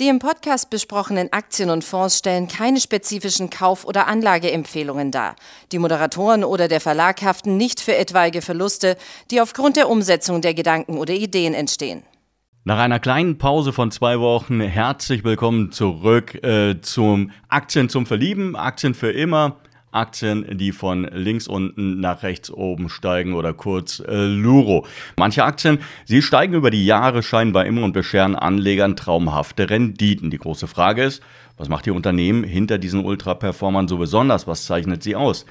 Die im Podcast besprochenen Aktien und Fonds stellen keine spezifischen Kauf- oder Anlageempfehlungen dar. Die Moderatoren oder der Verlag haften nicht für etwaige Verluste, die aufgrund der Umsetzung der Gedanken oder Ideen entstehen. Nach einer kleinen Pause von zwei Wochen herzlich willkommen zurück äh, zum Aktien zum Verlieben, Aktien für immer. Aktien, die von links unten nach rechts oben steigen oder kurz äh, Luro. Manche Aktien, sie steigen über die Jahre scheinbar immer und bescheren Anlegern traumhafte Renditen. Die große Frage ist, was macht die Unternehmen hinter diesen Ultra-Performern so besonders? Was zeichnet sie aus?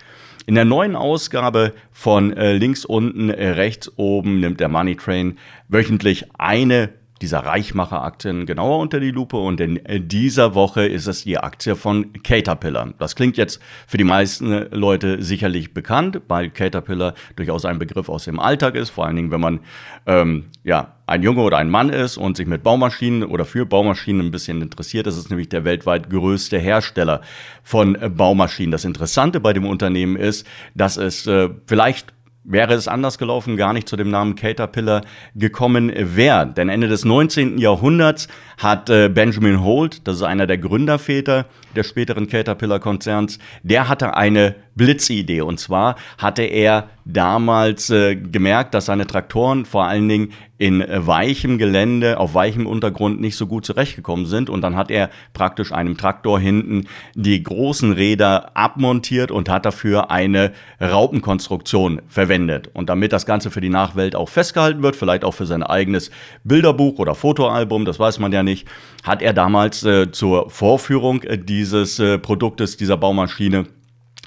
In der neuen Ausgabe von äh, links unten, äh, rechts oben nimmt der Money Train wöchentlich eine dieser Reichmacher-Aktien genauer unter die Lupe und in dieser Woche ist es die Aktie von Caterpillar. Das klingt jetzt für die meisten Leute sicherlich bekannt, weil Caterpillar durchaus ein Begriff aus dem Alltag ist, vor allen Dingen, wenn man ähm, ja, ein Junge oder ein Mann ist und sich mit Baumaschinen oder für Baumaschinen ein bisschen interessiert. Das ist nämlich der weltweit größte Hersteller von Baumaschinen. Das Interessante bei dem Unternehmen ist, dass es äh, vielleicht wäre es anders gelaufen, gar nicht zu dem Namen Caterpillar gekommen wäre. Denn Ende des 19. Jahrhunderts hat äh, Benjamin Holt, das ist einer der Gründerväter des späteren Caterpillar-Konzerns, der hatte eine Blitzidee. Und zwar hatte er damals äh, gemerkt, dass seine Traktoren vor allen Dingen in weichem Gelände, auf weichem Untergrund nicht so gut zurechtgekommen sind. Und dann hat er praktisch einem Traktor hinten die großen Räder abmontiert und hat dafür eine Raupenkonstruktion verwendet. Und damit das Ganze für die Nachwelt auch festgehalten wird, vielleicht auch für sein eigenes Bilderbuch oder Fotoalbum, das weiß man ja nicht, hat er damals äh, zur Vorführung äh, dieses äh, Produktes, dieser Baumaschine,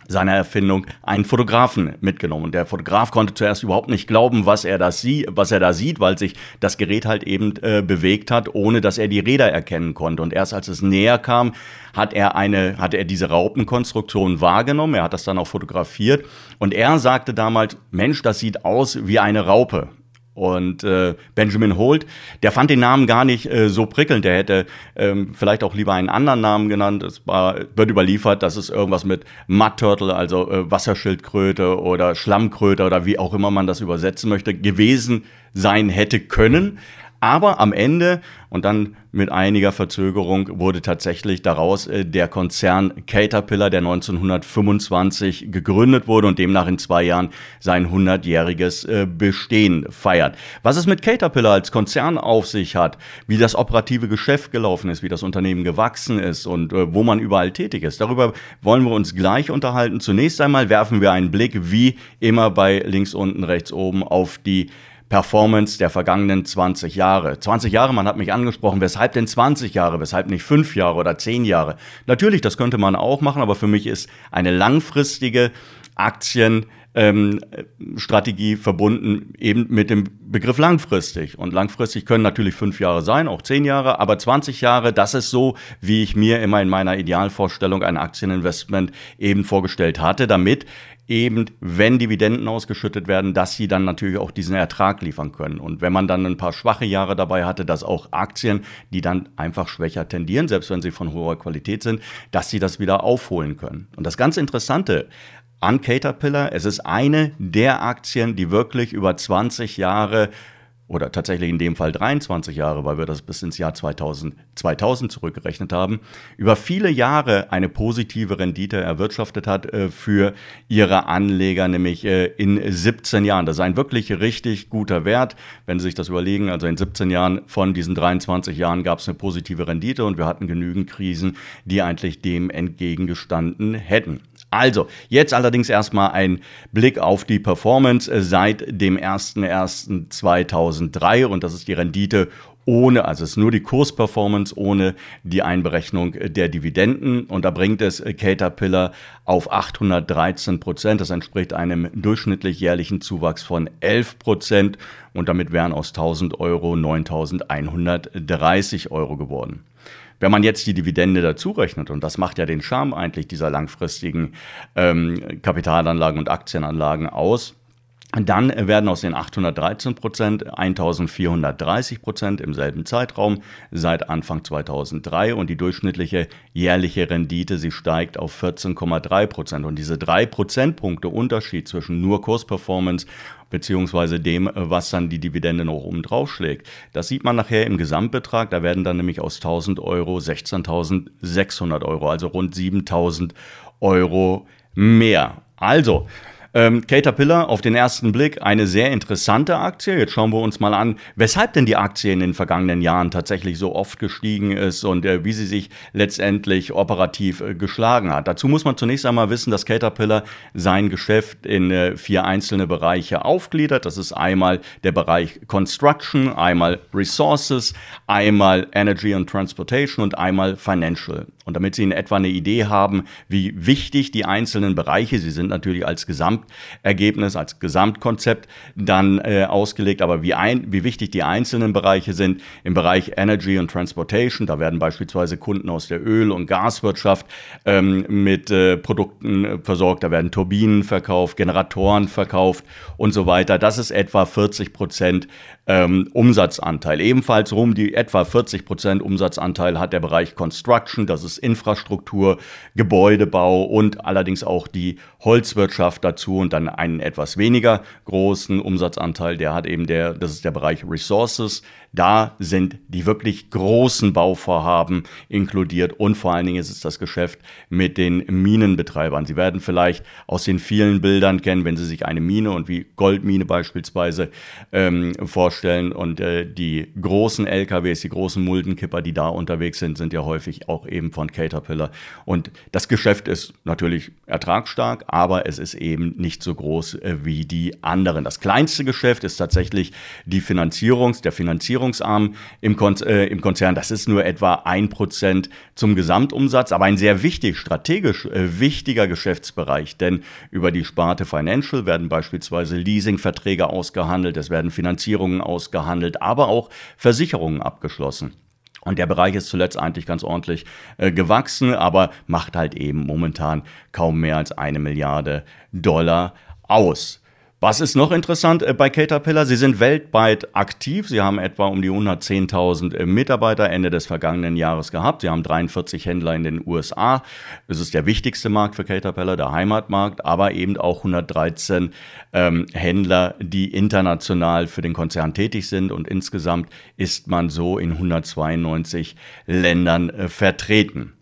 seiner Erfindung einen Fotografen mitgenommen. Und der Fotograf konnte zuerst überhaupt nicht glauben, was er, das sie was er da sieht, weil sich das Gerät halt eben äh, bewegt hat, ohne dass er die Räder erkennen konnte. Und erst als es näher kam, hat er eine, hatte er diese Raupenkonstruktion wahrgenommen. Er hat das dann auch fotografiert. Und er sagte damals, Mensch, das sieht aus wie eine Raupe. Und äh, Benjamin Holt, der fand den Namen gar nicht äh, so prickelnd. Der hätte ähm, vielleicht auch lieber einen anderen Namen genannt. Es war, wird überliefert, dass es irgendwas mit Mud Turtle, also äh, Wasserschildkröte oder Schlammkröte oder wie auch immer man das übersetzen möchte, gewesen sein hätte können. Aber am Ende und dann mit einiger Verzögerung wurde tatsächlich daraus äh, der Konzern Caterpillar, der 1925 gegründet wurde und demnach in zwei Jahren sein 100-jähriges äh, Bestehen feiert. Was es mit Caterpillar als Konzern auf sich hat, wie das operative Geschäft gelaufen ist, wie das Unternehmen gewachsen ist und äh, wo man überall tätig ist, darüber wollen wir uns gleich unterhalten. Zunächst einmal werfen wir einen Blick, wie immer bei links unten, rechts oben, auf die Performance der vergangenen 20 Jahre. 20 Jahre, man hat mich angesprochen, weshalb denn 20 Jahre, weshalb nicht 5 Jahre oder 10 Jahre? Natürlich, das könnte man auch machen, aber für mich ist eine langfristige Aktienstrategie ähm, verbunden eben mit dem Begriff langfristig. Und langfristig können natürlich fünf Jahre sein, auch zehn Jahre, aber 20 Jahre, das ist so, wie ich mir immer in meiner Idealvorstellung ein Aktieninvestment eben vorgestellt hatte, damit eben, wenn Dividenden ausgeschüttet werden, dass sie dann natürlich auch diesen Ertrag liefern können. Und wenn man dann ein paar schwache Jahre dabei hatte, dass auch Aktien, die dann einfach schwächer tendieren, selbst wenn sie von hoher Qualität sind, dass sie das wieder aufholen können. Und das ganz Interessante an Caterpillar, es ist eine der Aktien, die wirklich über 20 Jahre oder tatsächlich in dem Fall 23 Jahre, weil wir das bis ins Jahr 2000, 2000 zurückgerechnet haben, über viele Jahre eine positive Rendite erwirtschaftet hat äh, für ihre Anleger, nämlich äh, in 17 Jahren. Das ist ein wirklich richtig guter Wert, wenn Sie sich das überlegen. Also in 17 Jahren von diesen 23 Jahren gab es eine positive Rendite und wir hatten genügend Krisen, die eigentlich dem entgegengestanden hätten. Also, jetzt allerdings erstmal ein Blick auf die Performance. Seit dem 01.01.2003 und das ist die Rendite ohne, also es ist nur die Kursperformance ohne die Einberechnung der Dividenden. Und da bringt es Caterpillar auf 813 Prozent. Das entspricht einem durchschnittlich jährlichen Zuwachs von 11 Prozent. Und damit wären aus 1000 Euro 9130 Euro geworden. Wenn man jetzt die Dividende dazu rechnet, und das macht ja den Charme eigentlich dieser langfristigen ähm, Kapitalanlagen und Aktienanlagen aus, Dann werden aus den 813 Prozent 1430 Prozent im selben Zeitraum seit Anfang 2003 und die durchschnittliche jährliche Rendite, sie steigt auf 14,3 Prozent. Und diese drei Prozentpunkte Unterschied zwischen nur Kursperformance beziehungsweise dem, was dann die Dividende noch oben drauf schlägt. Das sieht man nachher im Gesamtbetrag. Da werden dann nämlich aus 1000 Euro 16.600 Euro, also rund 7000 Euro mehr. Also, ähm, Caterpillar auf den ersten Blick eine sehr interessante Aktie. Jetzt schauen wir uns mal an, weshalb denn die Aktie in den vergangenen Jahren tatsächlich so oft gestiegen ist und äh, wie sie sich letztendlich operativ äh, geschlagen hat. Dazu muss man zunächst einmal wissen, dass Caterpillar sein Geschäft in äh, vier einzelne Bereiche aufgliedert. Das ist einmal der Bereich Construction, einmal Resources, einmal Energy and Transportation und einmal Financial. Und damit Sie in etwa eine Idee haben, wie wichtig die einzelnen Bereiche, sie sind natürlich als Gesamtergebnis, als Gesamtkonzept dann äh, ausgelegt, aber wie, ein, wie wichtig die einzelnen Bereiche sind. Im Bereich Energy und Transportation, da werden beispielsweise Kunden aus der Öl- und Gaswirtschaft ähm, mit äh, Produkten äh, versorgt, da werden Turbinen verkauft, Generatoren verkauft und so weiter. Das ist etwa 40 Prozent ähm, Umsatzanteil. Ebenfalls rum die etwa 40 Prozent Umsatzanteil hat der Bereich Construction, das ist Infrastruktur, Gebäudebau und allerdings auch die Holzwirtschaft dazu und dann einen etwas weniger großen Umsatzanteil, der hat eben der, das ist der Bereich Resources. Da sind die wirklich großen Bauvorhaben inkludiert und vor allen Dingen ist es das Geschäft mit den Minenbetreibern. Sie werden vielleicht aus den vielen Bildern kennen, wenn Sie sich eine Mine und wie Goldmine beispielsweise ähm, vorstellen und äh, die großen LKWs, die großen Muldenkipper, die da unterwegs sind, sind ja häufig auch eben von Caterpillar. Und das Geschäft ist natürlich ertragsstark, aber es ist eben nicht so groß äh, wie die anderen. Das kleinste Geschäft ist tatsächlich die Finanzierungs, der Finanzierungsarm im, Kon äh, im Konzern. Das ist nur etwa ein Prozent zum Gesamtumsatz, aber ein sehr wichtig, strategisch äh, wichtiger Geschäftsbereich, denn über die Sparte Financial werden beispielsweise Leasingverträge ausgehandelt, es werden Finanzierungen ausgehandelt, aber auch Versicherungen abgeschlossen. Und der Bereich ist zuletzt eigentlich ganz ordentlich äh, gewachsen, aber macht halt eben momentan kaum mehr als eine Milliarde Dollar aus. Was ist noch interessant äh, bei Caterpillar? Sie sind weltweit aktiv. Sie haben etwa um die 110.000 äh, Mitarbeiter Ende des vergangenen Jahres gehabt. Sie haben 43 Händler in den USA. Das ist der wichtigste Markt für Caterpillar, der Heimatmarkt, aber eben auch 113 ähm, Händler, die international für den Konzern tätig sind. Und insgesamt ist man so in 192 Ländern äh, vertreten.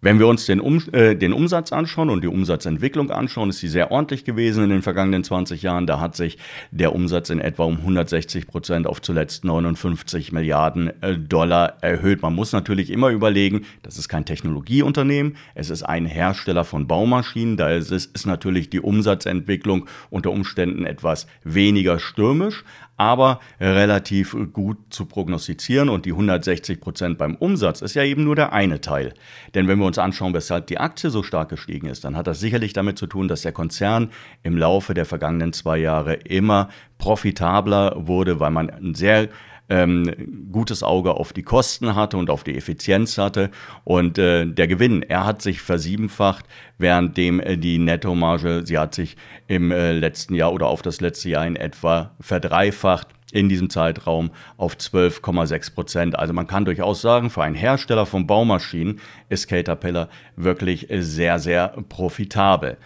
Wenn wir uns den, um, äh, den Umsatz anschauen und die Umsatzentwicklung anschauen, ist sie sehr ordentlich gewesen in den vergangenen 20 Jahren. Da hat sich der Umsatz in etwa um 160 Prozent auf zuletzt 59 Milliarden äh, Dollar erhöht. Man muss natürlich immer überlegen, das ist kein Technologieunternehmen, es ist ein Hersteller von Baumaschinen. Da ist, ist natürlich die Umsatzentwicklung unter Umständen etwas weniger stürmisch aber relativ gut zu prognostizieren. Und die 160 Prozent beim Umsatz ist ja eben nur der eine Teil. Denn wenn wir uns anschauen, weshalb die Aktie so stark gestiegen ist, dann hat das sicherlich damit zu tun, dass der Konzern im Laufe der vergangenen zwei Jahre immer profitabler wurde, weil man ein sehr ähm, gutes Auge auf die Kosten hatte und auf die Effizienz hatte. Und äh, der Gewinn, er hat sich versiebenfacht, währenddem äh, die Nettomarge, sie hat sich im äh, letzten Jahr oder auf das letzte Jahr in etwa verdreifacht in diesem Zeitraum auf 12,6 Prozent. Also man kann durchaus sagen, für einen Hersteller von Baumaschinen ist Caterpillar wirklich sehr, sehr profitabel.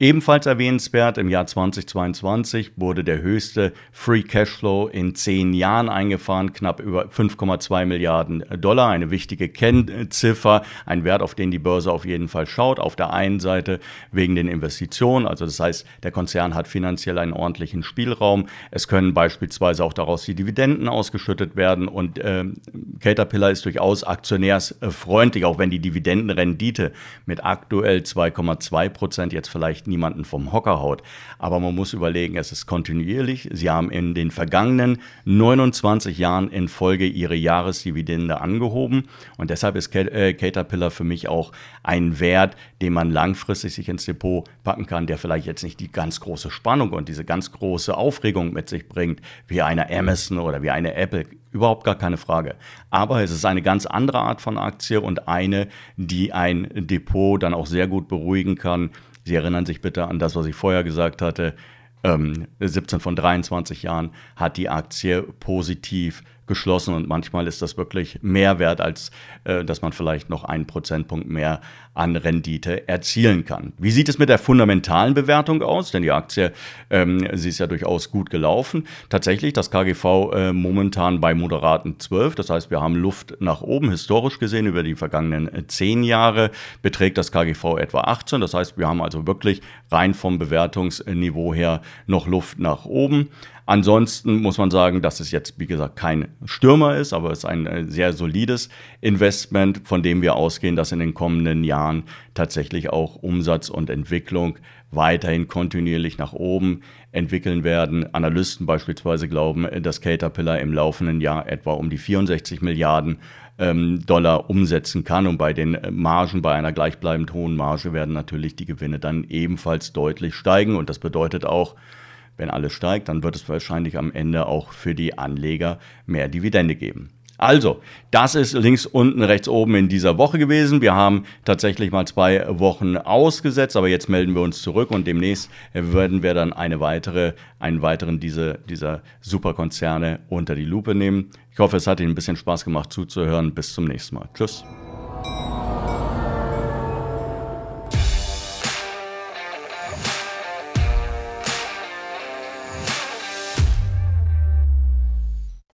Ebenfalls erwähnenswert, im Jahr 2022 wurde der höchste Free Cashflow in zehn Jahren eingefahren, knapp über 5,2 Milliarden Dollar. Eine wichtige Kennziffer, ein Wert, auf den die Börse auf jeden Fall schaut. Auf der einen Seite wegen den Investitionen, also das heißt, der Konzern hat finanziell einen ordentlichen Spielraum. Es können beispielsweise auch daraus die Dividenden ausgeschüttet werden und äh, Caterpillar ist durchaus aktionärsfreundlich, auch wenn die Dividendenrendite mit aktuell 2,2 Prozent jetzt vielleicht niemanden vom Hocker haut. Aber man muss überlegen, es ist kontinuierlich. Sie haben in den vergangenen 29 Jahren in Folge ihre Jahresdividende angehoben. Und deshalb ist äh, Caterpillar für mich auch ein Wert, den man langfristig sich ins Depot packen kann, der vielleicht jetzt nicht die ganz große Spannung und diese ganz große Aufregung mit sich bringt, wie eine Amazon oder wie eine Apple. Überhaupt gar keine Frage. Aber es ist eine ganz andere Art von Aktie und eine, die ein Depot dann auch sehr gut beruhigen kann, Sie erinnern sich bitte an das, was ich vorher gesagt hatte. ähm, 17 von 23 Jahren hat die Aktie positiv geschlossen und manchmal ist das wirklich mehr wert, als äh, dass man vielleicht noch einen Prozentpunkt mehr an Rendite erzielen kann. Wie sieht es mit der fundamentalen Bewertung aus? Denn die Aktie, ähm, sie ist ja durchaus gut gelaufen. Tatsächlich das KGV äh, momentan bei moderaten 12, das heißt, wir haben Luft nach oben. Historisch gesehen über die vergangenen äh, zehn Jahre beträgt das KGV etwa 18, das heißt, wir haben also wirklich rein vom Bewertungsniveau her noch Luft nach oben. Ansonsten muss man sagen, dass es jetzt, wie gesagt, kein Stürmer ist, aber es ist ein äh, sehr solides Investment, von dem wir ausgehen, dass in den kommenden Jahren tatsächlich auch Umsatz und Entwicklung weiterhin kontinuierlich nach oben entwickeln werden. Analysten beispielsweise glauben, dass Caterpillar im laufenden Jahr etwa um die 64 Milliarden ähm, Dollar umsetzen kann. Und bei den Margen, bei einer gleichbleibend hohen Marge werden natürlich die Gewinne dann ebenfalls deutlich steigen. Und das bedeutet auch, wenn alles steigt, dann wird es wahrscheinlich am Ende auch für die Anleger mehr Dividende geben. Also, das ist links unten, rechts oben in dieser Woche gewesen. Wir haben tatsächlich mal zwei Wochen ausgesetzt, aber jetzt melden wir uns zurück und demnächst werden wir dann eine weitere, einen weiteren diese, dieser Superkonzerne unter die Lupe nehmen. Ich hoffe, es hat Ihnen ein bisschen Spaß gemacht zuzuhören. Bis zum nächsten Mal. Tschüss.